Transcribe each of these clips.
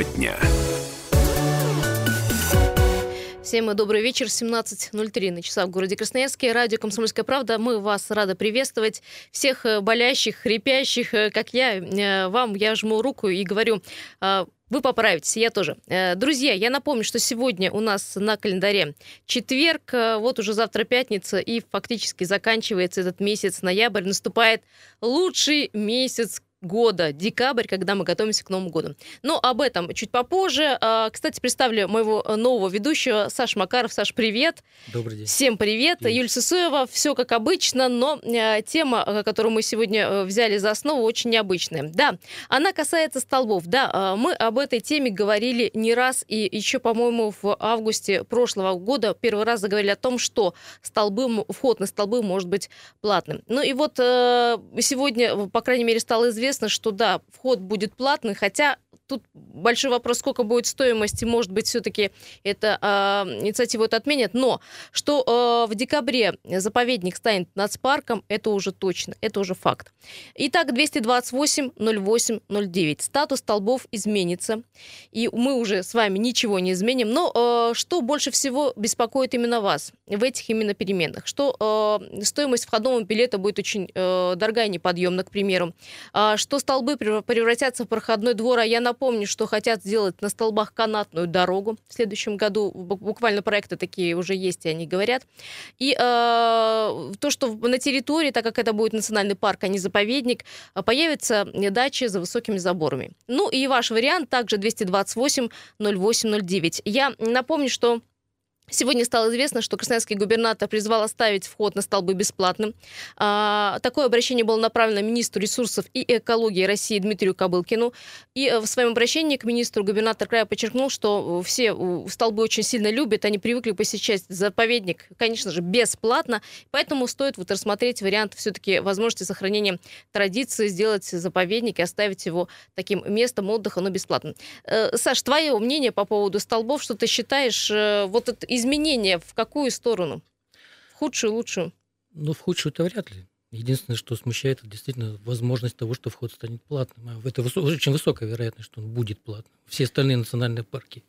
Тема дня. Всем добрый вечер, 17.03 на часах в городе Красноярске. Радио «Комсомольская правда». Мы вас рады приветствовать. Всех э, болящих, хрипящих, э, как я, э, вам я жму руку и говорю, вы поправитесь, я тоже. Друзья, я напомню, что сегодня у нас на календаре четверг, вот уже завтра пятница, и фактически заканчивается этот месяц, ноябрь, наступает лучший месяц года, декабрь, когда мы готовимся к Новому году. Но об этом чуть попозже. А, кстати, представлю моего нового ведущего, Саш Макаров. Саш, привет. Добрый день. Всем привет. Привет. Юль Сысоева. Все как обычно, но э, тема, э, которую мы сегодня э, взяли за основу, очень необычная. Да, она касается столбов. Да, мы об этой теме говорили не раз, и еще, по-моему, в августе прошлого года первый раз заговорили о том, что столбы, вход на столбы может быть платным. Ну и вот сегодня, по крайней мере, стало известно, известно, что да, вход будет платный, хотя тут большой вопрос, сколько будет стоимости, может быть, все-таки это э, инициативу это отменят, но что э, в декабре заповедник станет нацпарком, это уже точно, это уже факт. Итак, 228 08 09. Статус столбов изменится, и мы уже с вами ничего не изменим, но э, что больше всего беспокоит именно вас в этих именно переменах? Что э, стоимость входного билета будет очень э, дорогая, неподъемна, к примеру, э, что столбы превратятся в проходной двор, а я напомню, Напомню, что хотят сделать на столбах канатную дорогу в следующем году. Буквально проекты такие уже есть, и они говорят. И э, то, что на территории, так как это будет национальный парк, а не заповедник, появятся дачи за высокими заборами. Ну и ваш вариант также 228 08 09. Я напомню, что Сегодня стало известно, что красноярский губернатор призвал оставить вход на столбы бесплатным. А, такое обращение было направлено министру ресурсов и экологии России Дмитрию Кобылкину. И э, в своем обращении к министру губернатор края подчеркнул, что все столбы очень сильно любят, они привыкли посещать заповедник, конечно же, бесплатно, поэтому стоит вот рассмотреть вариант все-таки возможности сохранения традиции, сделать заповедник и оставить его таким местом отдыха, но бесплатно. Э, Саш, твое мнение по поводу столбов, что ты считаешь, э, вот это изменения в какую сторону? В худшую, лучшую? Ну, в худшую-то вряд ли. Единственное, что смущает, это действительно возможность того, что вход станет платным. А это очень высокая вероятность, что он будет платным. Все остальные национальные парки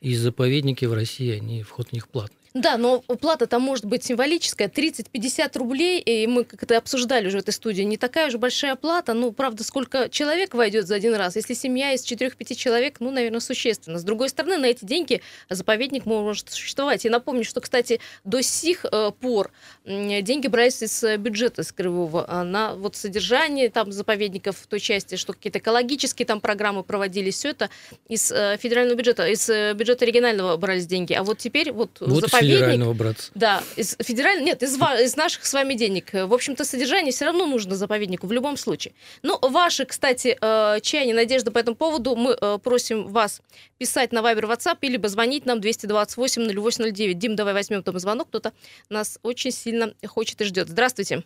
и заповедники в России, они вход в них платный. Да, но плата-то может быть символическая, 30-50 рублей, и мы как-то обсуждали уже в этой студии, не такая же большая плата, ну, правда, сколько человек войдет за один раз, если семья из 4-5 человек, ну, наверное, существенно. С другой стороны, на эти деньги заповедник может существовать. И напомню, что, кстати, до сих э, пор деньги брались из э, бюджета с Кривого а на вот содержание там заповедников в той части, что какие-то экологические там программы проводились, все это из э, федерального бюджета, из бюджета регионального брались деньги. А вот теперь вот, вот заповедник федерального браться. Да, из федерального, нет, из, из наших с вами денег. В общем-то, содержание все равно нужно заповеднику в любом случае. Ну, ваши, кстати, э, чаяния, надежды по этому поводу мы э, просим вас писать на Viber, WhatsApp, либо звонить нам 228 0809. Дим, давай возьмем там звонок, кто-то нас очень сильно хочет и ждет. Здравствуйте.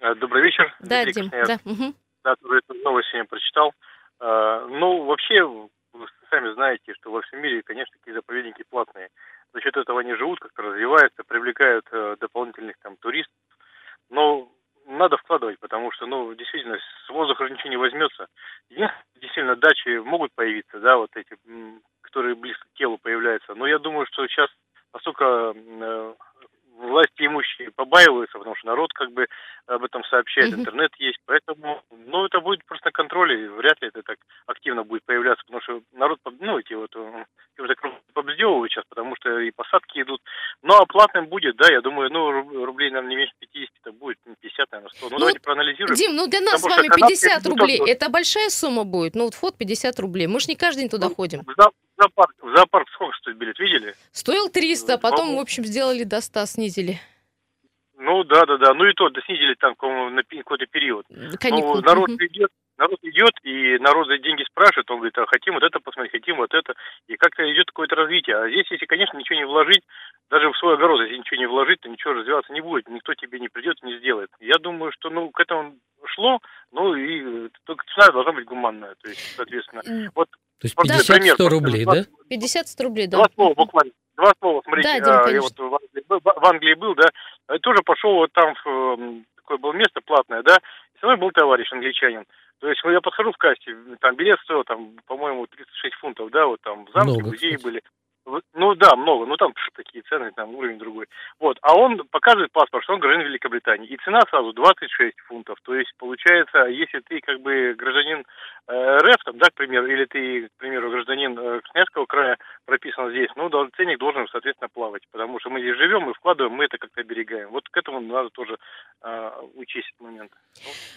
Э, добрый вечер. Да, Дим, да. Угу. Да, тоже эту новость сегодня прочитал. Ну, вообще, вы сами знаете, что во всем мире, конечно, такие заповедники платные за счет этого они живут, как-то развиваются, привлекают э, дополнительных там туристов. Но надо вкладывать, потому что, ну, действительно, с воздуха ничего не возьмется. Действительно, дачи могут появиться, да, вот эти, которые близко к телу появляются. Но я думаю, что сейчас, поскольку э, власти имущие побаиваются, потому что народ как бы об этом сообщает, интернет есть, поэтому, ну, это будет просто на контроле, вряд ли это так активно будет появляться, потому что народ, ну, эти вот, уже побздевывают сейчас, потому что и посадки идут, но ну, оплатным будет, да, я думаю, ну, рублей, нам не меньше 50 это будет, 50, наверное, 100, ну, ну давайте проанализируем. Дим, ну, для нас с вами 50 рублей, это большая сумма будет, ну, вот вход 50 рублей, мы же не каждый день туда ну, ходим. Да, зоопарк, зоопарк сколько стоит билет, видели? Стоил 300, потом, в общем, сделали до 100, снизили. Ну, да, да, да. Ну и то, да снизили там на какой-то период. Каникул. Ну, народ угу. идет, народ идет, и народ за деньги спрашивает, он говорит, а хотим вот это посмотреть, хотим вот это. И как-то идет какое-то развитие. А здесь, если, конечно, ничего не вложить, даже в свой огород, если ничего не вложить, то ничего развиваться не будет. Никто тебе не придет, не сделает. Я думаю, что, ну, к этому шло, ну, и только цена должна быть гуманная. То есть, соответственно, вот то есть 50-100 рублей, да? 50-100 рублей, да. Два слова буквально. Два слова, смотрите. Да, Дим, а, я вот в Англии, был, да, тоже пошел вот там в такое было место платное, да, Со мной был товарищ англичанин. То есть я подхожу в кассе, там билет стоил, там, по-моему, 36 фунтов, да, вот там в замке Много, музеи кстати. были. Ну да, много, ну там такие цены, там уровень другой. Вот, а он показывает паспорт, что он гражданин Великобритании. И цена сразу 26 фунтов. То есть, получается, если ты как бы гражданин э, РФ, там, да, к примеру, или ты, к примеру, гражданин э, Красноярского края, прописан здесь, ну, ценник должен, соответственно, плавать. Потому что мы здесь живем, мы вкладываем, мы это как-то оберегаем. Вот к этому надо тоже э, учесть этот момент.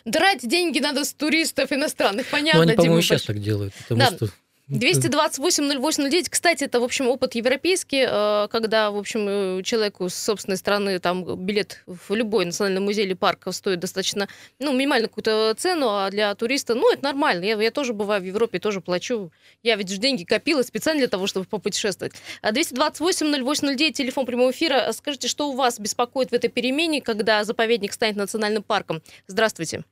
Драть деньги надо с туристов иностранных, Ну, понятно. они, по-моему, Дима сейчас так делают, потому Да. что... 228-08-09. Кстати, это, в общем, опыт европейский, э, когда, в общем, э, человеку с собственной страны там билет в любой национальный музей или парк стоит достаточно, ну, минимально какую-то цену, а для туриста, ну, это нормально. Я, я тоже бываю в Европе, тоже плачу. Я ведь же деньги копила специально для того, чтобы попутешествовать. А 228-08-09, телефон прямого эфира. Скажите, что у вас беспокоит в этой перемене, когда заповедник станет национальным парком? Здравствуйте.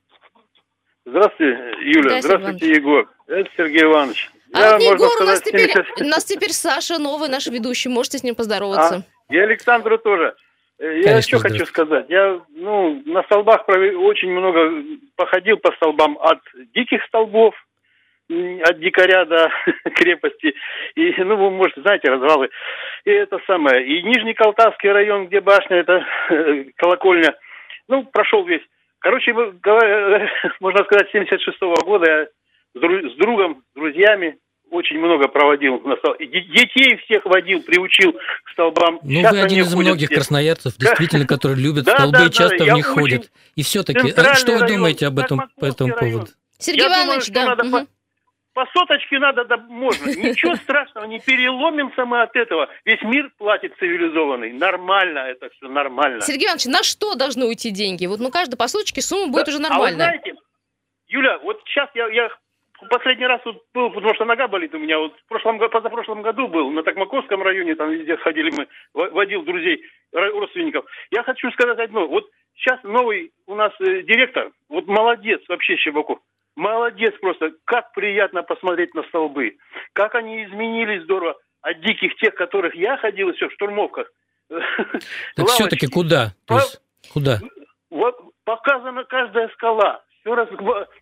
Здравствуйте, Юля. Да, Здравствуйте, Егор. Это Сергей Иванович. А не Егор, у нас сказать, теперь, 70 у нас теперь Саша, новый наш ведущий. Можете с ним поздороваться. А, и Александру тоже. Э, Я Конечно, что хочу сказать. Я ну, на столбах очень много походил по столбам от диких столбов, от дикаря до крепости. И, ну, вы, может, знаете, развалы. И это самое. И Нижний Колтавский район, где башня, это колокольня. Ну, прошел весь. Короче, можно сказать, 76 года я с дру- с другом, с друзьями очень много проводил детей всех водил, приучил к столбам. Ну, Сейчас вы один из многих все. красноярцев, действительно, которые любят Да, столбы да, и часто да, в них ходят. И все-таки, Центральный что вы думаете об этом по этому район. поводу? Сергей Я Иванович, да. По соточке надо, да можно. Ничего страшного, не переломимся мы от этого. Весь мир платит цивилизованный. Нормально это все, нормально. Сергей Иванович, на что должны уйти деньги? Вот ну каждый по суточке сумма будет уже А вы нормальная. знаете, Юля, вот сейчас я, я последний раз вот был, потому что нога болит у меня. Вот в прошлом, позапрошлом году был на Токмаковском районе, там везде ходили мы, во- водил друзей, ро- родственников. Я хочу сказать одно. Вот сейчас новый у нас э, директор, вот молодец вообще Щебаков. Молодец просто. Как приятно посмотреть на столбы. Как они изменились здорово от диких тех, которых я ходил еще в штурмовках. Так все-таки куда? Куда? Вот показана каждая скала. Все раз,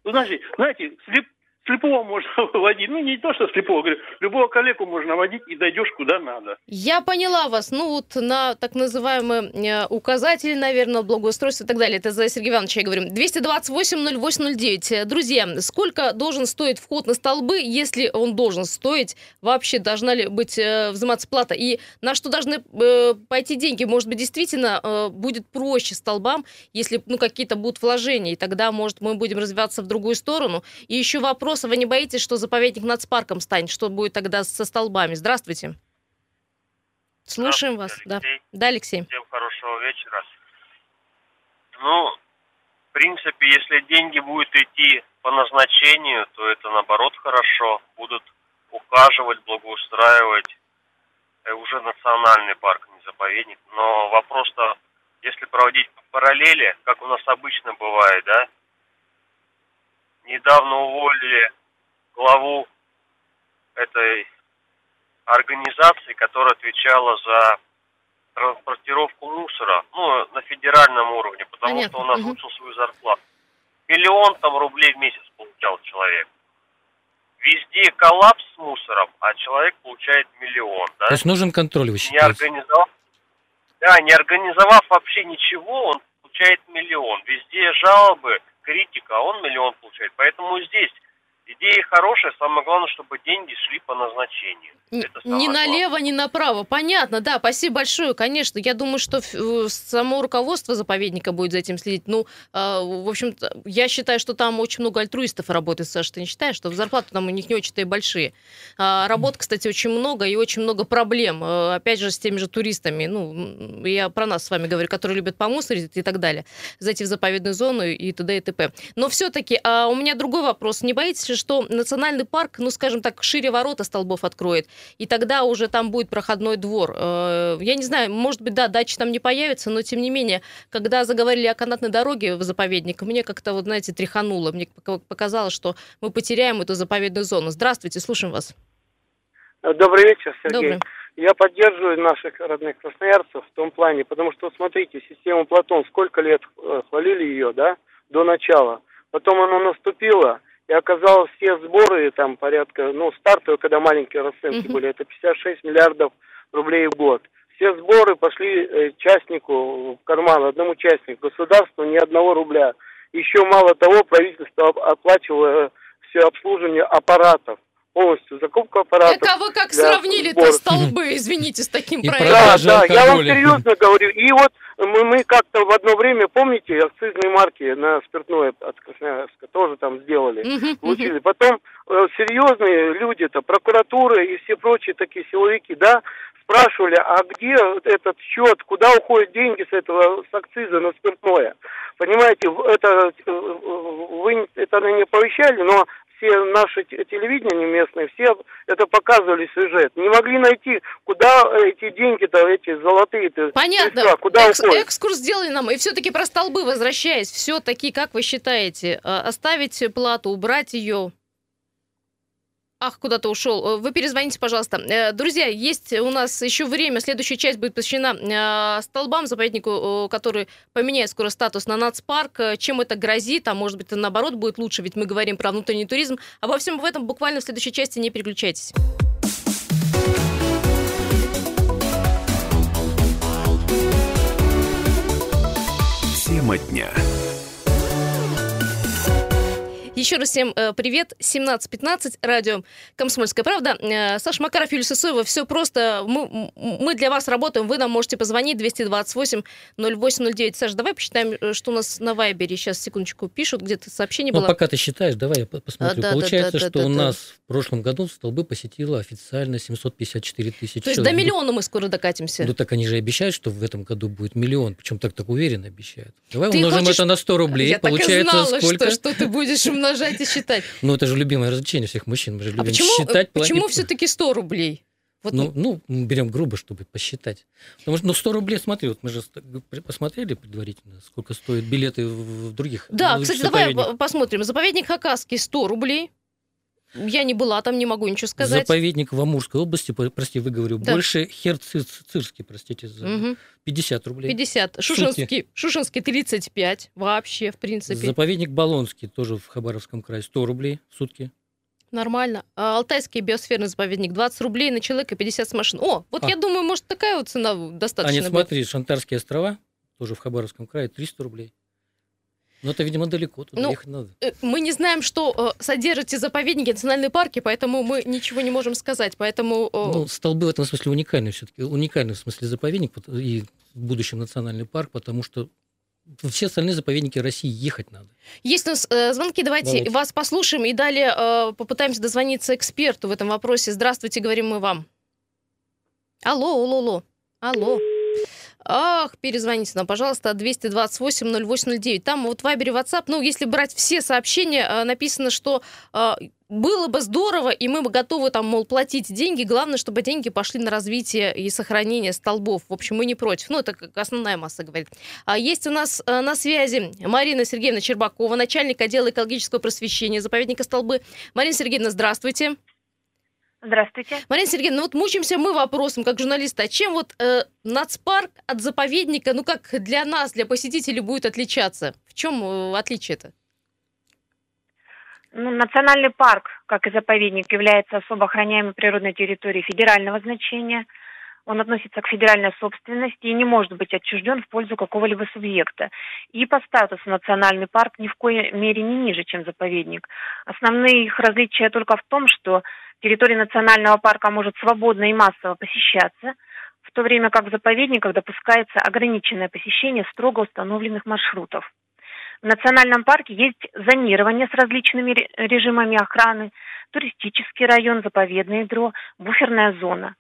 знаете, знаете, слеп, слепого можно водить. Ну, не то, что слепого, говорю, любого коллегу можно водить и дойдешь куда надо. Я поняла вас. Ну вот на так называемые э, указатели, наверное, благоустройства и так далее. Это за Сергея Ивановича я говорю. 228-08-09. Э, Друзья, сколько должен стоить вход на столбы, если он должен стоить? Вообще должна ли быть э, взиматься плата? И на что должны э, пойти деньги? Может быть, действительно э, будет проще столбам, если ну, какие-то будут вложения, и тогда, может, мы будем развиваться в другую сторону. И еще вопрос, а вы не боитесь, что заповедник нацпарком станет? Что будет тогда со столбами? Здравствуйте. Слушаем вас. Да. Алексей. да, Алексей. Всем хорошего вечера. Ну, в принципе, если деньги будут идти по назначению, то это наоборот хорошо. Будут ухаживать, благоустраивать. Э, Уже национальный парк, не заповедник. Но вопрос-то, если проводить параллели, как у нас обычно бывает, да? Недавно уволили главу этой организации, которая отвечала за транспортировку мусора, ну, на федеральном уровне, потому Понятно, что он озвучил свою зарплату. Миллион там рублей в месяц получал человек. Везде коллапс с мусором, а человек получает миллион, да? То есть нужен контроль, вы не считаете? организовав, да, не организовав вообще ничего, он получает миллион. Везде жалобы, критика, а он миллион получает. Поэтому здесь идея хорошая, самое главное, чтобы деньги шли по назначению. Ни главное. налево, ни направо. Понятно, да, спасибо большое, конечно. Я думаю, что само руководство заповедника будет за этим следить. Ну, э, в общем-то, я считаю, что там очень много альтруистов работает, Саша, ты не считаешь, что зарплаты там у них не очень-то и большие. А, работ, кстати, очень много и очень много проблем. Э, Опять же, с теми же туристами. Ну, я про нас с вами говорю, которые любят помусорить и так далее. Зайти в заповедную зону и т.д. и т.п. Но все-таки у меня другой вопрос. Не боитесь ли, что национальный парк, ну, скажем так, шире ворота столбов откроет, и тогда уже там будет проходной двор? Э, Я не знаю, может быть, да, дачи там не появится, но тем не менее, когда заговорили о канатной дороге в заповедник, мне как-то, вот, знаете, тряхануло. Мне пока- показалось, что мы потеряем эту заповедную зону. Здравствуйте, слушаем вас. Добрый вечер, Сергей. Добрый. Я поддерживаю наших родных красноярцев в том плане, потому что, смотрите, систему Платон, сколько лет э, хвалили ее, да, до начала. потом оно наступило, и оказалось все сборы, там порядка, ну, стартовые, когда маленькие расценки Мгм. были, это 56 миллиардов рублей в год. Все сборы пошли э, частнику в карман, одному частнику, государству ни одного рубля. Еще мало того, правительство оп- оплачивало все обслуживание аппаратов, полностью закупку аппаратов. Так а вы как сравнили-то сбора. столбы, извините, с таким И проектом? Да, да, я вам серьезно говорю. И вот мы, мы как-то в одно время, помните, акцизные марки на спиртное от Красноярска тоже там сделали. Получили. Потом э, серьезные люди-то, прокуратура и все прочие такие силовики, да, спрашивали, а где этот счет, куда уходят деньги с этого, с акциза на спиртное? Понимаете, это, э, вы это не оповещали, но все наши те- телевидения местные, все это показывали сюжет. Не могли найти, куда эти деньги-то, эти золотые-то, Понятно. средства, куда Экс- уходят. экскурс сделали нам. И все-таки про столбы возвращаясь. Все-таки, как вы считаете, э, оставить плату, убрать ее? Ах, куда-то ушел. Э, Вы перезвоните, пожалуйста. Э, Друзья, есть у нас еще время. Следующая часть будет посвящена э, столбам, заповеднику, который поменяет скоро статус на нацпарк. Чем это грозит? А может быть, наоборот будет лучше, ведь мы говорим про внутренний туризм. Обо всем в этом буквально в следующей части. Не переключайтесь. Тема дня. Еще раз всем э, привет. 17.15, радио «Комсомольская правда». Э, Саша Макаров, Юлия Сысоева. Все просто. Мы, мы для вас работаем. Вы нам можете позвонить 228-0809. Саша, давай посчитаем, э, что у нас на Вайбере. Сейчас, секундочку, пишут. Где-то сообщение Ну, было. пока ты считаешь, давай я по- посмотрю. А, да, Получается, да, да, что да, у да. нас в прошлом году столбы посетило официально 754 тысячи То есть до миллиона мы скоро докатимся. Ну так они же обещают, что в этом году будет миллион. Причем так так уверенно обещают. Давай Ты умножим хочешь- это на 100 рублей. Я так и Получается знала, сколько? Что, что ты будешь умножать и считать. Ну это же любимое развлечение всех мужчин. Мы же А любим почему, считать, почему все-таки 100 рублей? Вот Ну, ну, берем грубо, чтобы посчитать. Потому что, ну, 100 рублей, смотри, вот мы же посмотрели предварительно, сколько стоят билеты в в других Да, ну, кстати, давай посмотрим. Заповедник Хакасский 100 рублей. Я не была там, не могу ничего сказать. Заповедник в Амурской области, прости, выговорю, Да. больше Херцирский, простите, за Мгм. 50 рублей. 50. Шушинский, Шушинский 35 вообще, в принципе. Заповедник Болонский, тоже в Хабаровском крае, 100 рублей в сутки. Нормально. А Алтайский биосферный заповедник 20 рублей на человека, 50 с машин. О, вот А. я думаю, может, такая вот цена А достаточно нет, будет. смотри, Шантарские острова, тоже в Хабаровском крае, 300 рублей. Но это, видимо, далеко, туда Ну, ехать надо. Э, Мы не знаем, что э, содержат эти заповедники, национальные парки, поэтому мы ничего не можем сказать. Поэтому э, Ну, столбы в этом смысле уникальный все-таки, уникальный в смысле заповедник и в будущем национальный парк, потому что все остальные заповедники России ехать надо. есть у нас э, звонки, давайте, Давайте. вас послушаем и далее э, попытаемся дозвониться эксперту в этом вопросе. Здравствуйте, говорим мы вам. Алло, алло, алло, алло. Ах, перезвоните нам, пожалуйста, 228-0809. Там вот в Вайбере, WhatsApp, ну, если брать все сообщения, э, написано, что э, было бы здорово, и мы бы готовы там, мол, платить деньги. Главное, чтобы деньги пошли на развитие и сохранение столбов. В общем, мы не против. Ну, это как основная масса говорит. А есть у нас э, на связи Марина Сергеевна Чербакова, начальник отдела экологического просвещения заповедника Столбы. Марина Сергеевна, здравствуйте. Здравствуйте. Марина Сергеевна, ну вот мучимся мы вопросом, как журналисты, а чем вот э, нацпарк от заповедника, ну как для нас, для посетителей будет отличаться? В чем э, отличие-то? Ну, национальный парк, как и заповедник, является особо охраняемой природной территорией федерального значения. Он относится к федеральной собственности и не может быть отчужден в пользу какого-либо субъекта. И по статусу национальный парк ни в коей мере не ниже, чем заповедник. Основные их различия только в том, что территория национального парка может свободно и массово посещаться, в то время как в заповедниках допускается ограниченное посещение строго установленных маршрутов. В национальном парке есть зонирование с различными ре- режимами охраны, туристический район, заповедное ядро, буферная зона.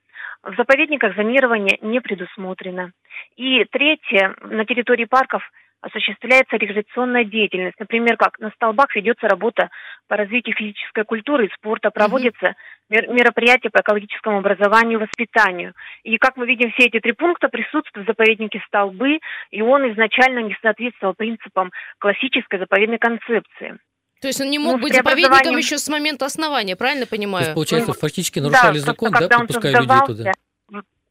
В заповедниках зонирование не предусмотрено. И третье, на территории парков осуществляется рекреационная деятельность. Например, как на столбах ведется работа по развитию физической культуры и спорта, проводятся мер- мероприятия по экологическому образованию воспитанию. И как мы видим, все эти три пункта присутствуют в заповеднике столбы, и он изначально не соответствовал принципам классической заповедной концепции. То есть он не Ну, мог с быть заповедником еще с момента основания, правильно То понимаю? есть, получается, Ну, фактически нарушали просто закон, да, когда он подпуская людей туда.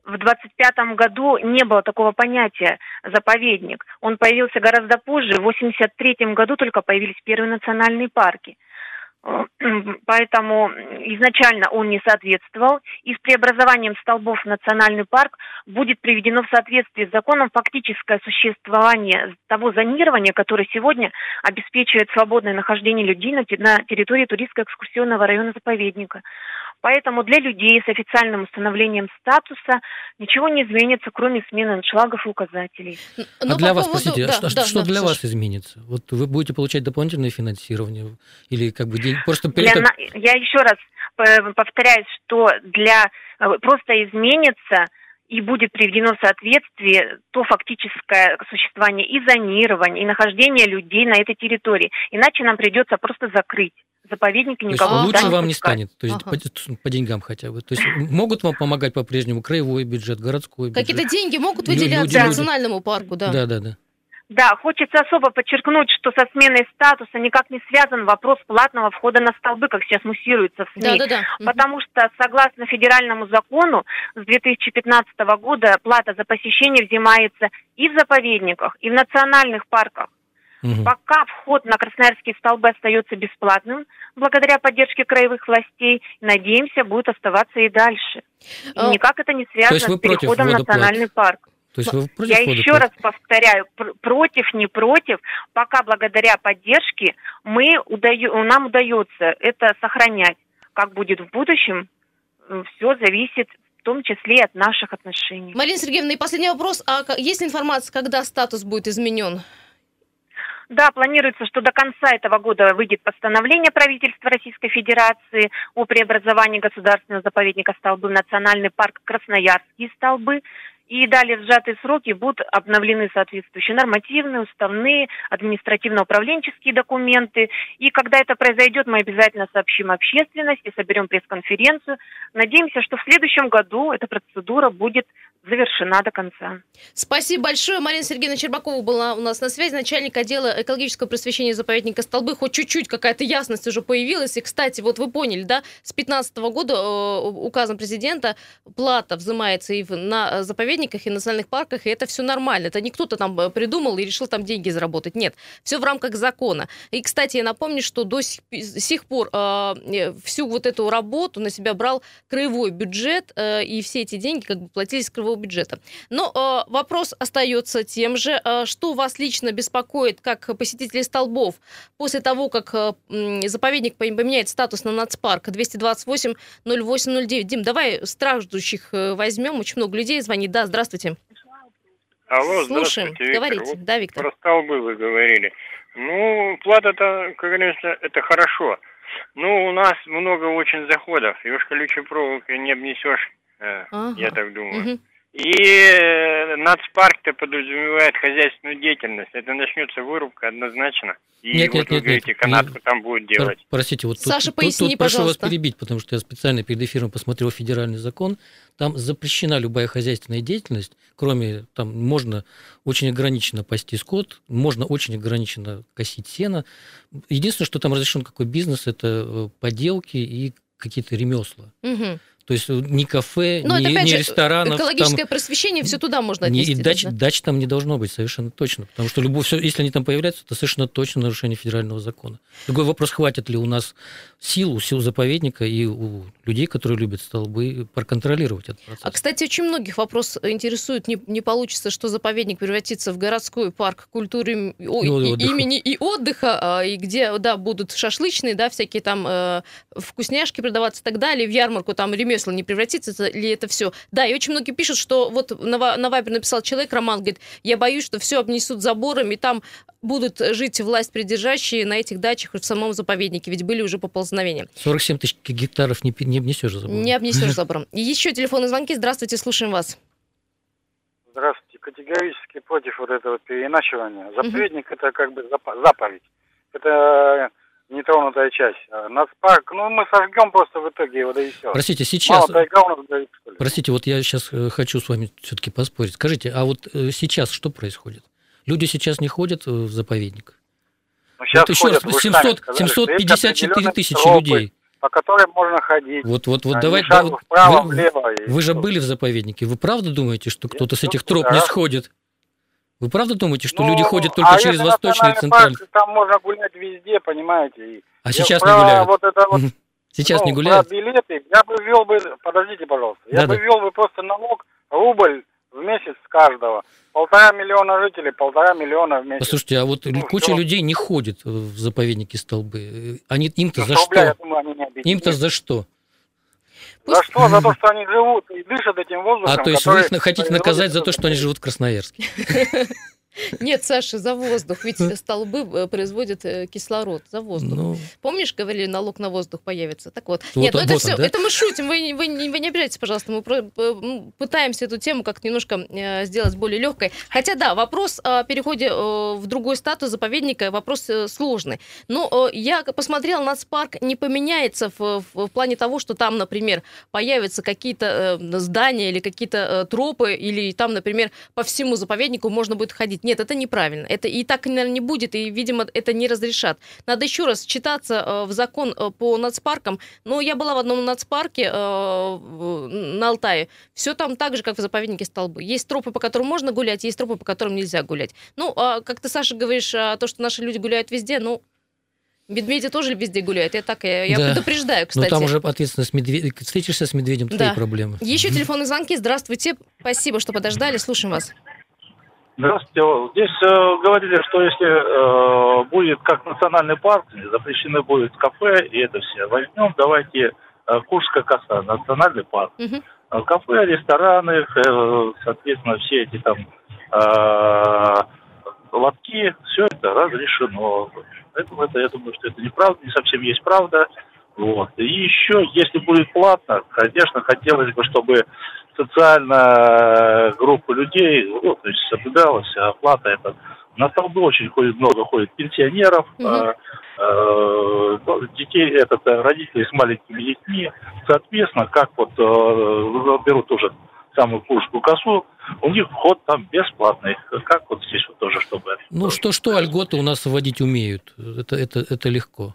в 25 году не было такого понятия заповедник. Он появился гораздо позже. В 83 году только появились первые национальные парки. Поэтому изначально он не соответствовал. И с преобразованием столбов в национальный парк будет приведено в соответствие с законом фактическое существование того зонирования, которое сегодня обеспечивает свободное нахождение людей на территории туристско-экскурсионного района заповедника. Поэтому для людей с официальным установлением статуса ничего не изменится, кроме смены аншлагов и указателей. Но а ну, для вас, поводу... простите, да, что, да, что да, для вас изменится? Вот вы будете получать дополнительное финансирование или как бы просто для... это... Я еще раз повторяюсь, что для э, просто изменится и будет приведено в соответствие то фактическое существование и зонирование, и нахождение людей на этой территории. Иначе нам придется просто закрыть заповедник и никого то есть лучше вам не станет, то есть ага. по, по деньгам хотя бы. То есть могут вам помогать по-прежнему краевой бюджет, городской бюджет. Какие-то деньги могут выделяться люди, национальному парку, да? Да, да, да. Да, хочется особо подчеркнуть, что со сменой статуса никак не связан вопрос платного входа на столбы, как сейчас муссируется в СМИ. Да, да, да. Потому что, согласно федеральному закону, с 2015 года плата за посещение взимается и в заповедниках, и в национальных парках. Угу. Пока вход на Красноярские столбы остается бесплатным, благодаря поддержке краевых властей, надеемся, будет оставаться и дальше. И а, никак это не связано с переходом в национальный парк. То есть вы Я еще раз повторяю, пр- против, не против, пока благодаря поддержке мы удаю, нам удается это сохранять. Как будет в будущем, все зависит в том числе и от наших отношений. Марина Сергеевна, и последний вопрос. А есть информация, когда статус будет изменен? Да, планируется, что до конца этого года выйдет постановление правительства Российской Федерации о преобразовании государственного заповедника Столбы в национальный парк Красноярские Столбы. И далее в сжатые сроки будут обновлены соответствующие нормативные, уставные, административно-управленческие документы. И когда это произойдет, мы обязательно сообщим общественности, соберем пресс-конференцию. Надеемся, что в следующем году эта процедура будет завершена до конца. Спасибо большое. Марина Сергеевна Чербакова была у нас на связи, начальник отдела экологического просвещения заповедника Столбы. Хоть чуть-чуть какая-то ясность уже появилась. И, кстати, вот вы поняли, да, с 2015 года э, указом президента плата взимается и на заповедниках, и национальных парках, и это все нормально. Это не кто-то там э, придумал и решил там деньги заработать. Нет, все в рамках закона. И, кстати, я напомню, что до сих, сих пор э, всю вот эту работу на себя брал краевой бюджет, э, и все эти деньги как бы платились краевой городского бюджета. Но э, вопрос остается тем же. Э, что вас лично беспокоит, как посетителей столбов, после того, как э, заповедник поменяет статус на нацпарк 228-08-09? Дим, давай страждущих э, возьмем. Очень много людей звонит. Да, здравствуйте. Алло, Слушаем, Виктор. говорите. Вот да, Виктор. Про столбы вы говорили. Ну, плата-то, как говорится, это хорошо. Ну, у нас много очень заходов. И уж колючей проволокой не обнесешь, э, ага. я так думаю. Угу. И э, нацпарк-то подразумевает хозяйственную деятельность. Это начнется вырубка однозначно. И нет, вот нет, вы нет, говорите, нет. канатку там будет делать. Простите, вот Саша, тут, поясни, тут, прошу пожалуйста. вас перебить, потому что я специально перед эфиром посмотрел федеральный закон. Там запрещена любая хозяйственная деятельность, кроме, там, можно очень ограниченно пасти скот, можно очень ограниченно косить сено. Единственное, что там разрешен какой бизнес, это э, поделки и какие-то ремесла. Угу. То есть ни кафе, Но ни, ни ресторанов. Экологическое там, просвещение, все туда можно отнести. И дач, да? дач там не должно быть совершенно точно. Потому что любовь, если они там появляются, это совершенно точно нарушение федерального закона. Другой вопрос, хватит ли у нас сил, у сил заповедника и у людей, которые любят столбы, проконтролировать этот процесс. А, кстати, очень многих вопрос интересует, не, не получится, что заповедник превратится в городской парк культуры и, и, имени и отдыха, а, и где, да, будут шашлычные, да, всякие там э, вкусняшки продаваться и так далее, в ярмарку там ремесла ремесла не превратится ли это все? Да, и очень многие пишут, что вот на, на Вайбер написал человек, Роман, говорит, я боюсь, что все обнесут заборами, там будут жить власть придержащие на этих дачах в самом заповеднике, ведь были уже поползновения. 47 тысяч гектаров не, не обнесешь забором. Не обнесешь забором. Еще телефонные звонки. Здравствуйте, слушаем вас. Здравствуйте. Категорически против вот этого переиначивания. Заповедник это как бы заповедь. Это нетронутая часть. А нацпарк, ну, мы сожгем просто в итоге его, да и все. Простите, сейчас... Мало тайга у нас горит, что ли? Простите, вот я сейчас э, хочу с вами все-таки поспорить. Скажите, а вот э, сейчас что происходит? Люди сейчас не ходят э, в заповедник? Ну, сейчас вот еще раз, 700, сказали, 754 тысячи людей. по которой можно ходить. Вот, вот, вот, а давайте. Да, вправо, вы, влево. Вы же были в заповеднике. Вы правда думаете, что кто-то с этих троп не сходит? Вы правда думаете, что ну, люди ходят только а через восточный и центральный? Там можно гулять везде, понимаете. А я сейчас не гуляют? Вот это вот, сейчас ну, не гуляют? Про билеты я бы ввел бы, подождите, пожалуйста, я да, бы ввел бы просто налог, рубль в месяц с каждого. Полтора миллиона жителей, полтора миллиона в месяц. Послушайте, а вот ну, куча что? людей не ходит в заповедники столбы. Они им-то ну, за что? Им-то за что? За что? За то, что они живут и дышат этим воздухом. А то есть вы их хотите наказать за то, что они живут в Красноярске? Нет, Саша, за воздух. Ведь столбы э, производят э, кислород за воздух. Ну... Помнишь, говорили, налог на воздух появится? Так вот. вот Нет, ну это все, да? это мы шутим. Вы, вы, вы не обижайтесь, пожалуйста. Мы про, пытаемся эту тему как-то немножко э, сделать более легкой. Хотя, да, вопрос о переходе э, в другой статус заповедника вопрос э, сложный. Но э, я посмотрела, нацпарк не поменяется в, в, в плане того, что там, например, появятся какие-то э, здания или какие-то э, тропы, или там, например, по всему заповеднику можно будет ходить. Нет, это неправильно. Это и так, наверное, не будет, и, видимо, это не разрешат. Надо еще раз читаться э, в закон э, по нацпаркам. Но я была в одном нацпарке э, на Алтае. Все там так же, как в заповеднике Столбы. Есть тропы, по которым можно гулять, есть тропы, по которым нельзя гулять. Ну, а как ты, Саша, говоришь, а, то, что наши люди гуляют везде, ну, Медведи тоже везде гуляют. Я так, я, я да. предупреждаю, кстати. Но там уже ответственность медведя. Встретишься с медведем, твои да. проблемы. Еще телефонные звонки. Здравствуйте. Спасибо, что подождали. Слушаем вас. Здравствуйте. Здесь э, говорили, что если э, будет как национальный парк, запрещены будет кафе и это все. Возьмем, давайте э, Курская коса, национальный парк. Угу. Кафе, рестораны, э, соответственно, все эти там э, лотки, все это разрешено. Поэтому это, я думаю, что это неправда, не совсем есть правда. Вот. И еще, если будет платно, конечно, хотелось бы, чтобы социальная группа людей, ну, то есть соблюдалась оплата это. На столбы очень ходит много ходит пенсионеров, угу. а, а, детей, этот, родители с маленькими детьми. Соответственно, как вот а, берут уже самую Курскую косу, у них вход там бесплатный. Как вот здесь вот тоже, чтобы... Ну, что-что льготы у нас вводить умеют. Это, это, это легко.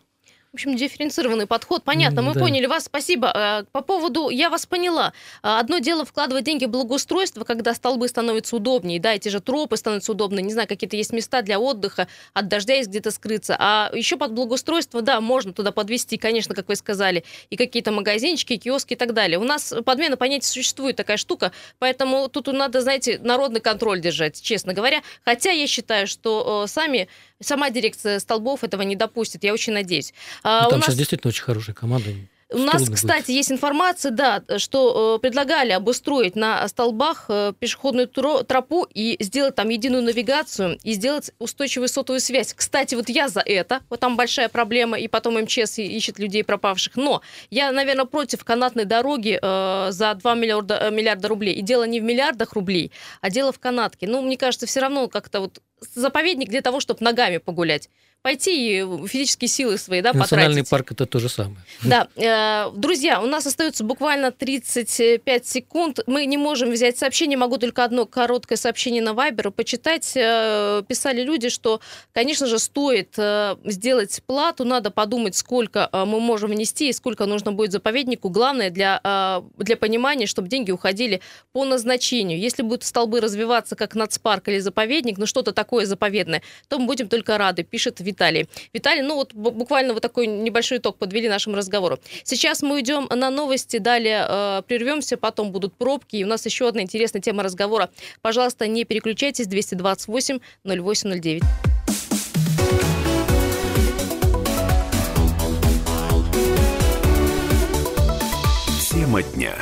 В общем, дифференцированный подход. Понятно, мы да. поняли вас. Спасибо. Э, по поводу, я вас поняла. Э, одно дело вкладывать деньги в благоустройство, когда столбы становятся удобнее, да, эти же тропы становятся удобнее, не знаю, какие-то есть места для отдыха, от дождя есть где-то скрыться. А еще под благоустройство, да, можно туда подвести, конечно, как вы сказали, и какие-то магазинчики, киоски и так далее. У нас подмена понятий существует такая штука, поэтому тут надо, знаете, народный контроль держать, честно говоря. Хотя я считаю, что э, сами Сама дирекция столбов этого не допустит, я очень надеюсь. А, ну, там нас... сейчас действительно очень хорошая команда. У нас, кстати, будет. есть информация, да, что э, предлагали обустроить на столбах э, пешеходную тропу и сделать там единую навигацию и сделать устойчивую сотовую связь. Кстати, вот я за это. Вот там большая проблема, и потом МЧС ищет людей пропавших. Но я, наверное, против канатной дороги э, за 2 миллиарда, э, миллиарда рублей. И дело не в миллиардах рублей, а дело в канатке. Ну, мне кажется, все равно как-то вот заповедник для того, чтобы ногами погулять пойти и физические силы свои, да, Национальный потратить. парк это то же самое. Да. Э, друзья, у нас остается буквально 35 секунд. Мы не можем взять сообщение, могу только одно короткое сообщение на Вайбер почитать. Э, писали люди, что, конечно же, стоит э, сделать плату, надо подумать, сколько мы можем внести и сколько нужно будет заповеднику. Главное для, для понимания, чтобы деньги уходили по назначению. Если будут столбы развиваться как нацпарк или заповедник, ну что-то такое заповедное, то мы будем только рады, пишет Виталий. Виталий, ну вот буквально вот такой небольшой итог подвели нашему разговору. Сейчас мы идем на новости, далее э, прервемся, потом будут пробки, и у нас еще одна интересная тема разговора. Пожалуйста, не переключайтесь, 228 0809. Тема дня.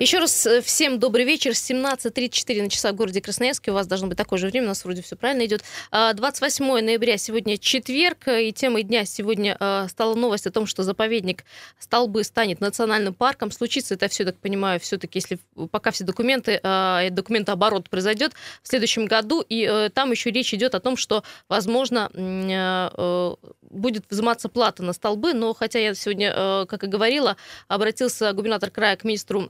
Еще раз э, всем добрый вечер. 17.34 на часах в городе Красноярске. У вас должно быть такое же время. У нас вроде все правильно идет. 28 а, ноября сегодня четверг. И темой дня сегодня а, стала новость о том, что заповедник Столбы станет национальным парком. Случится это все, так понимаю, все-таки, если пока все документы, документооборот произойдет в следующем году. И э, там еще речь идет о том, что, возможно, э, будет взиматься плата на столбы. Но хотя я сегодня, как и говорила, обратился губернатор края к министру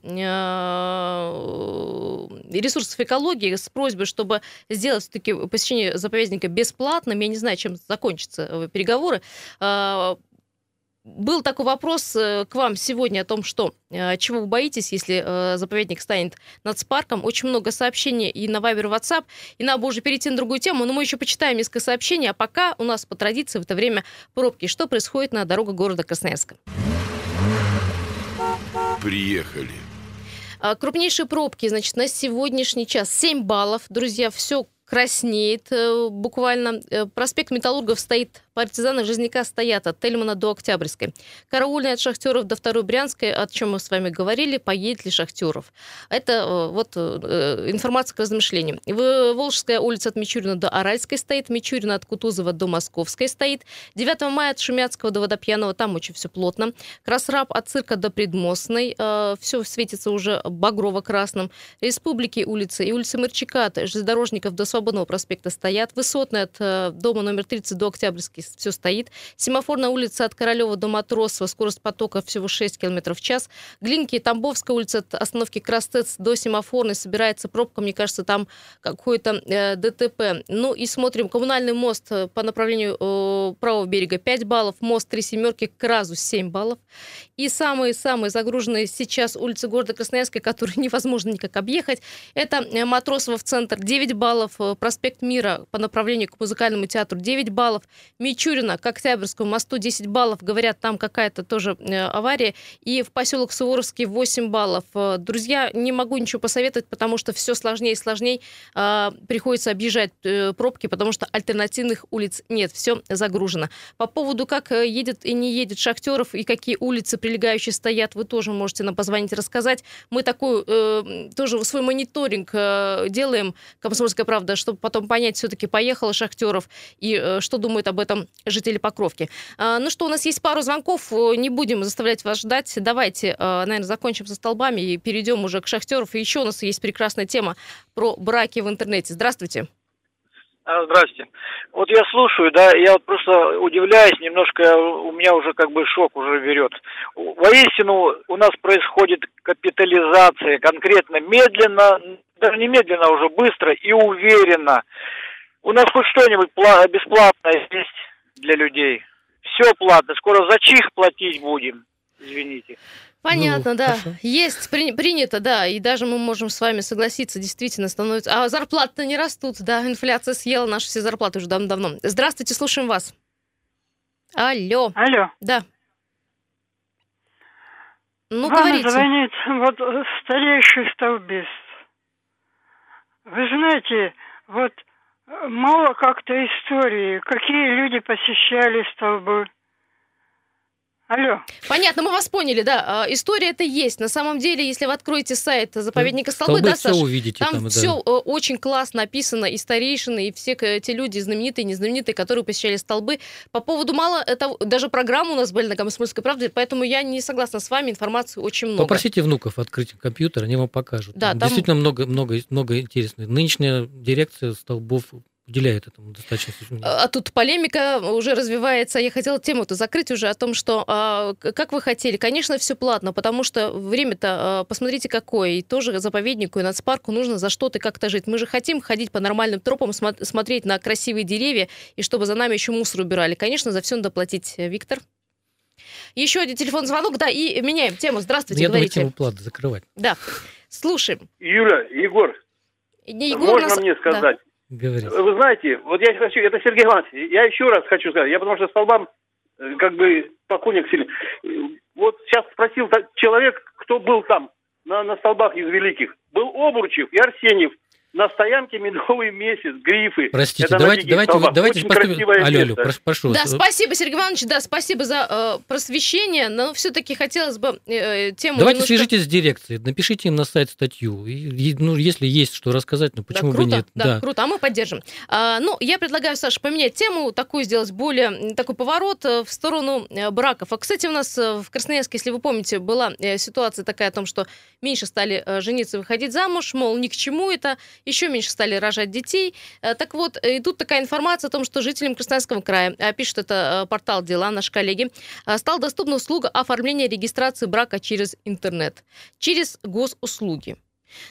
ресурсов экологии с просьбой, чтобы сделать все-таки посещение заповедника бесплатным. Я не знаю, чем закончатся переговоры был такой вопрос э, к вам сегодня о том, что э, чего вы боитесь, если э, заповедник станет нацпарком. Очень много сообщений и на Viber, WhatsApp. И надо уже перейти на другую тему, но мы еще почитаем несколько сообщений, а пока у нас по традиции в это время пробки. Что происходит на дорогах города Красноярска? Приехали. А, крупнейшие пробки, значит, на сегодняшний час 7 баллов. Друзья, все краснеет буквально. Проспект Металлургов стоит Партизаны Жизняка стоят от Тельмана до Октябрьской. Караульные от Шахтеров до Второй Брянской, о чем мы с вами говорили, поедет ли Шахтеров. Это э, вот э, информация к размышлениям. Волжская улица от Мичурина до Аральской стоит, Мичурина от Кутузова до Московской стоит, 9 мая от Шумяцкого до Водопьяного, там очень все плотно. Красраб от Цирка до Предмостной, э, все светится уже багрово-красным. Республики улицы и улицы Мырчака от железнодорожников до Свободного проспекта стоят. Высотная от дома номер 30 до Октябрьской все стоит. Семафор на улице от Королева до Матросова, скорость потока всего 6 км в час. Глинки и Тамбовская улица от остановки Крастец до Семафорной собирается пробка, мне кажется, там какой-то э, ДТП. Ну и смотрим, коммунальный мост э, по направлению э, правого берега 5 баллов, мост Три Семерки к Разу 7 баллов. И самые-самые загруженные сейчас улицы города Красноярска, которые невозможно никак объехать, это э, Матросова в центр 9 баллов, э, проспект Мира по направлению к музыкальному театру 9 баллов, Мичурина к Октябрьскому мосту 10 баллов. Говорят, там какая-то тоже э, авария. И в поселок Суворовский 8 баллов. Э, друзья, не могу ничего посоветовать, потому что все сложнее и сложнее. Э, приходится объезжать пробки, потому что альтернативных улиц нет. Все загружено. По поводу, как едет и не едет Шахтеров, и какие улицы прилегающие стоят, вы тоже можете нам позвонить и рассказать. Мы такой тоже свой мониторинг делаем, Комсомольская правда, чтобы потом понять, все-таки поехал Шахтеров и что думает об этом жители Покровки. А, ну что, у нас есть пару звонков, не будем заставлять вас ждать. Давайте, а, наверное, закончим со столбами и перейдем уже к шахтеров. И еще у нас есть прекрасная тема про браки в интернете. Здравствуйте. А, здрасте. Вот я слушаю, да, я вот просто удивляюсь, немножко у меня уже как бы шок уже берет. Воистину у нас происходит капитализация конкретно медленно, даже не медленно, а уже быстро и уверенно. У нас хоть что-нибудь бесплатное есть для людей. Все платно. Скоро за чих платить будем. Извините. Понятно, ну, да. Хорошо. Есть, при, принято, да, и даже мы можем с вами согласиться, действительно становится... А зарплаты не растут, да, инфляция съела наши все зарплаты уже давно-давно. Здравствуйте, слушаем вас. Алло. Алло. Да. Ну, Вам говорите. звонит вот старейший столбист. Вы знаете, вот мало как-то истории, какие люди посещали столбы. Алло. Понятно, мы вас поняли, да. А, история это есть. На самом деле, если вы откроете сайт заповедника Столбы, Столбы да, все Саш, увидите там, там все да. очень классно написано, и старейшины, и все те люди, знаменитые, незнаменитые, которые посещали Столбы. По поводу мало, это даже программы у нас были на Комсомольской правде, поэтому я не согласна с вами, информации очень много. Попросите внуков открыть компьютер, они вам покажут. Да, там там... Действительно много, много, много интересного. Нынешняя дирекция Столбов уделяет этому достаточно. А тут полемика уже развивается. Я хотела тему-то закрыть уже о том, что а, как вы хотели. Конечно, все платно, потому что время-то, а, посмотрите, какое. И тоже заповеднику и нацпарку нужно за что-то как-то жить. Мы же хотим ходить по нормальным тропам, смо- смотреть на красивые деревья, и чтобы за нами еще мусор убирали. Конечно, за все надо платить. Виктор? Еще один телефон звонок, да, и меняем тему. Здравствуйте, Я говорите. думаю, тему платы закрывать. Да, слушаем. Юля, Егор, Не Егор можно нас- мне да. Говорите. Вы знаете, вот я хочу, это Сергей Иванович, я еще раз хочу сказать, я потому что столбам э, как бы покойник сильно. Вот сейчас спросил человек, кто был там, на, на столбах из великих. Был Обручев и Арсеньев. На стоянке медовый месяц, грифы. Простите, Это давайте, давайте, столбах. давайте Очень поступим. Алло, алло, прошу, прошу. Да, спасибо, Сергей Иванович, да, спасибо за э, просвещение, но все-таки хотелось бы э, тему Давайте немножко- свяжитесь с дирекцией, напишите им на сайт статью. И, и, ну, если есть что рассказать, ну почему да, бы круто, нет? Да, круто, а мы поддержим. А, ну, я предлагаю, Саша, поменять тему, такую сделать более такой поворот э, в сторону э, браков. А, кстати, у нас э, в Красноярске, если вы помните, была э, ситуация такая о том, что меньше стали э, жениться и выходить замуж, мол, ни к чему это. Еще меньше стали рожать детей. Так вот, и тут такая информация о том, что жителям Красноярского края, пишет это портал «Дела», наши коллеги, стала доступна услуга оформления регистрации брака через интернет, через госуслуги.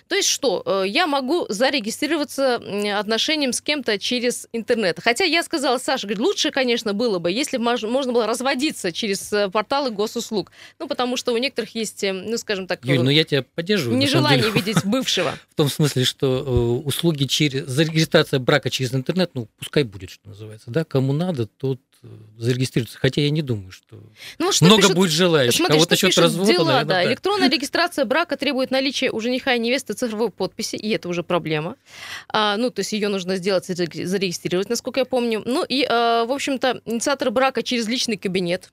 То есть что, э, я могу зарегистрироваться отношением с кем-то через интернет. Хотя я сказала, Саша, говорит, лучше, конечно, было бы, если можно было разводиться через э, порталы госуслуг. Ну, потому что у некоторых есть, э, ну, скажем так... Юль, ну я тебя поддерживаю. Нежелание видеть бывшего. В том смысле, что услуги через... Зарегистрация брака через интернет, ну, пускай будет, что называется, да, кому надо, тот зарегистрируется. Хотя я не думаю, что, ну, что много пишут... будет желающих. Смотри, а вот насчет развода, дела, наверное, да. да. Электронная регистрация брака требует наличия у жениха и невесты цифровой подписи, и это уже проблема. А, ну, то есть ее нужно сделать, зарегистрировать, насколько я помню. Ну и, а, в общем-то, инициатор брака через личный кабинет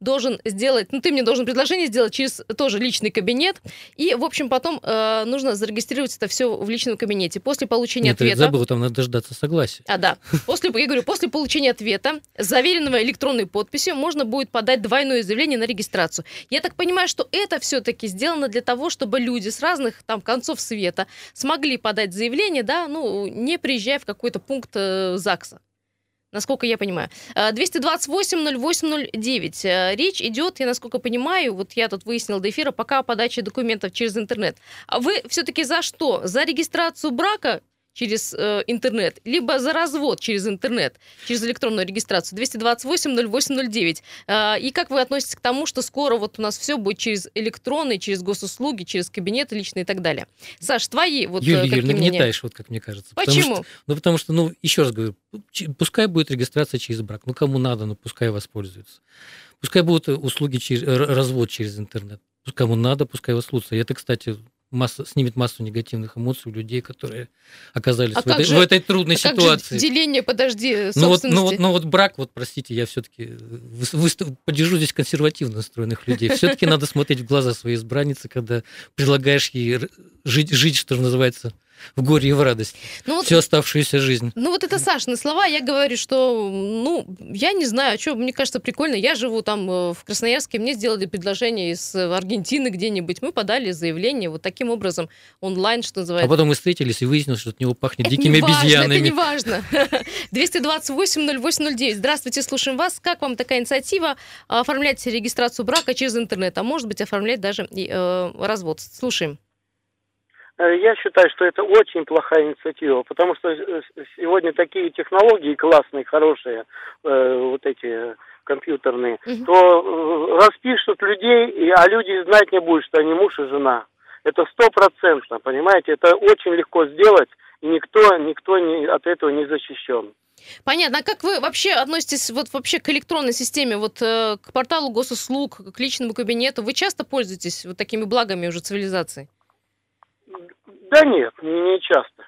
должен сделать, ну, ты мне должен предложение сделать через тоже личный кабинет, и, в общем, потом э, нужно зарегистрировать это все в личном кабинете. После получения Нет, ответа... Ты забыл, там надо дождаться согласия. А, да. После, я говорю, после получения ответа, заверенного электронной подписью, можно будет подать двойное заявление на регистрацию. Я так понимаю, что это все-таки сделано для того, чтобы люди с разных там концов света смогли подать заявление, да, ну, не приезжая в какой-то пункт э, ЗАГСа насколько я понимаю. 228-08-09. Э, э, речь идет, я насколько понимаю, вот я тут выяснила до эфира, пока о подаче документов через интернет. А вы все-таки за что? За регистрацию брака через э, интернет, либо за развод через интернет, через электронную регистрацию 228-08-09. Э, и как вы относитесь к тому, что скоро вот у нас все будет через электронные, через госуслуги, через кабинеты личные и так далее? Саш, твои вот Юль, Юль, нагнетаешь, вот как мне кажется. Почему? Потому что, ну, потому что, ну, еще раз говорю, пускай будет регистрация через брак, ну, кому надо, ну, пускай воспользуются. Пускай будут услуги через развод через интернет. Кому надо, пускай воспользуются. Это, кстати, масса, снимет массу негативных эмоций у людей, которые оказались а в, этой, же, в этой трудной а ситуации. Как же деление, подожди, ну вот, ну, вот, ну вот брак, вот простите, я все-таки выстав, поддержу здесь консервативно настроенных людей. Все-таки надо смотреть в глаза своей избранницы, когда предлагаешь ей жить, жить, что называется, в горе и в радости ну, вот, всю оставшуюся жизнь. Ну вот это Сашины слова, я говорю, что, ну, я не знаю, что, мне кажется, прикольно. Я живу там э, в Красноярске, мне сделали предложение из Аргентины где-нибудь, мы подали заявление вот таким образом онлайн, что называется. А потом мы встретились и выяснилось, что от него пахнет это дикими не важно, обезьянами. Это не важно. 228-08-09. Здравствуйте, слушаем вас. Как вам такая инициатива оформлять регистрацию брака через интернет, а может быть оформлять даже и, э, развод? Слушаем. Э, я считаю, что это очень плохая инициатива, потому что э, сегодня такие технологии классные, хорошие, э, вот эти компьютерные, угу. то распишут людей, а люди знать не будут, что они муж и жена. Это стопроцентно, понимаете? Это очень легко сделать, и никто, никто не, от этого не защищен. Понятно. А как вы вообще относитесь вот вообще к электронной системе, вот э, к порталу госуслуг, к личному кабинету? Вы часто пользуетесь вот такими благами уже цивилизации? Да нет, не, часто.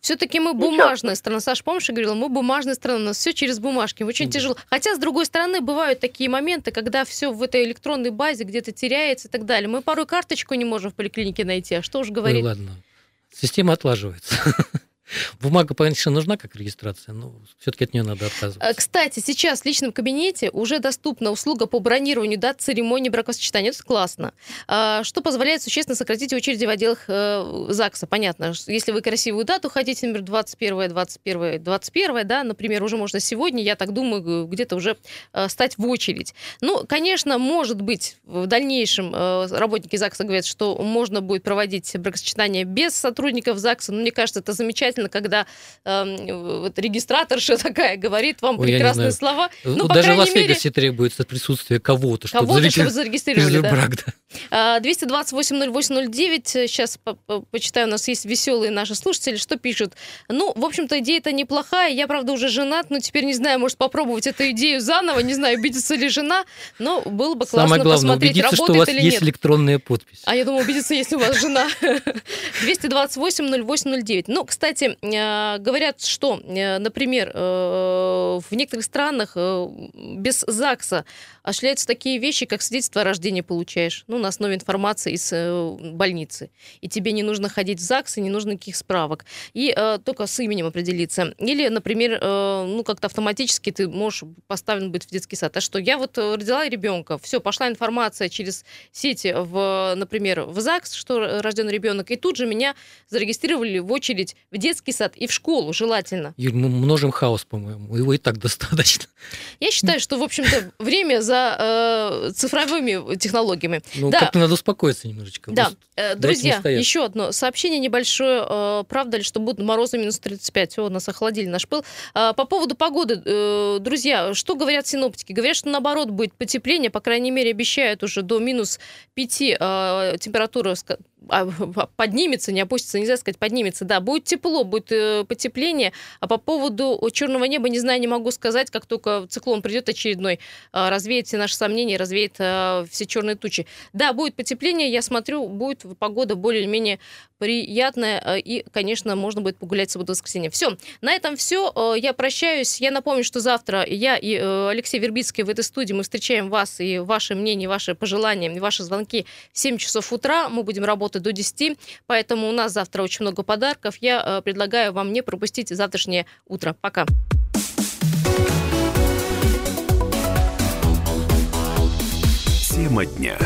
Все-таки мы бумажная страна. Саш, помнишь, я говорила, мы бумажная страна, у нас все через бумажки, очень mm. тяжело. Хотя, с другой стороны, бывают такие моменты, когда все в этой электронной базе где-то теряется и так далее. Мы порой карточку не можем в поликлинике найти, а что уж говорить. Ой, ладно. Система отлаживается. Бумага, конечно, нужна как регистрация, но все-таки от нее надо отказываться. Э, кстати, сейчас в личном кабинете уже доступна услуга по бронированию дат церемонии бракосочетания. Это классно. А, что позволяет существенно сократить очереди в отделах э, ЗАГСа. Понятно, если вы красивую дату хотите, например, 21 21 21 да, например, уже можно сегодня, я так думаю, где-то уже э, стать в очередь. Ну, конечно, может быть, в дальнейшем работники ЗАГСа говорят, что можно будет проводить бракосочетание без сотрудников ЗАГСа, но мне кажется, это замечательно замечательно, когда э, вот регистраторша такая говорит вам Ой, прекрасные слова. Ну, Даже в Лас-Вегасе мере... требуется присутствие кого-то, чтобы, кого зарегистри... чтобы зарегистрировали. Да. Брак, да. 228-08-09. Сейчас по -по почитаю, у нас есть веселые наши слушатели, что пишут. Ну, в общем-то, идея-то неплохая. Я, правда, уже женат, но теперь не знаю, может попробовать эту идею заново. Не знаю, убедится ли жена, но было бы классно Самое главное, посмотреть, убедиться, работает что у вас есть нет. электронная подпись. А я думаю, убедиться, если у вас жена. 228-08-09. Ну, кстати, Э, говорят, что, э, например, э, в некоторых странах без ЗАГСа осуществляются такие вещи, как свидетельство о рождении получаешь, ну, на основе информации из больницы. И тебе не нужно ходить в ЗАГС, и не нужно никаких справок. И только с именем определиться. Или, например, ну, как-то автоматически ты можешь поставлен быть в детский сад. А что, я вот родила ребенка, все, пошла информация через сети, в, например, в ЗАГС, что рожден ребенок, и тут же меня зарегистрировали в очередь в детский сад и в школу, желательно. Юль, мы множим хаос, по-моему, его и так достаточно. Я считаю, что, в общем-то, время за э, цифровыми технологиями. Ну, да. как-то надо успокоиться немножечко. Да. Э, друзья, еще одно сообщение небольшое. Э, правда ли, что будут морозы минус 35? О, нас охладили наш пыл. Э, по поводу погоды, э, друзья, что говорят синоптики? Говорят, что наоборот будет потепление, по крайней мере, обещают уже до минус 5 э, температура поднимется, не опустится, нельзя сказать, поднимется, да, будет тепло, будет э, потепление, а по поводу черного неба, не знаю, не могу сказать, как только циклон придет очередной, э, развеет все наши сомнения, развеет э, все черные тучи. Да, будет потепление, я смотрю, будет погода более-менее приятная, э, и, конечно, можно будет погулять в субботу-воскресенье. Все, на этом все, э, я прощаюсь, я напомню, что завтра я и э, Алексей Вербицкий в этой студии, мы встречаем вас и ваше мнение, ваши пожелания, ваши звонки в 7 часов утра, мы будем работать до 10, поэтому у нас завтра очень много подарков. Я предлагаю вам не пропустить завтрашнее утро. Пока. Тема дня.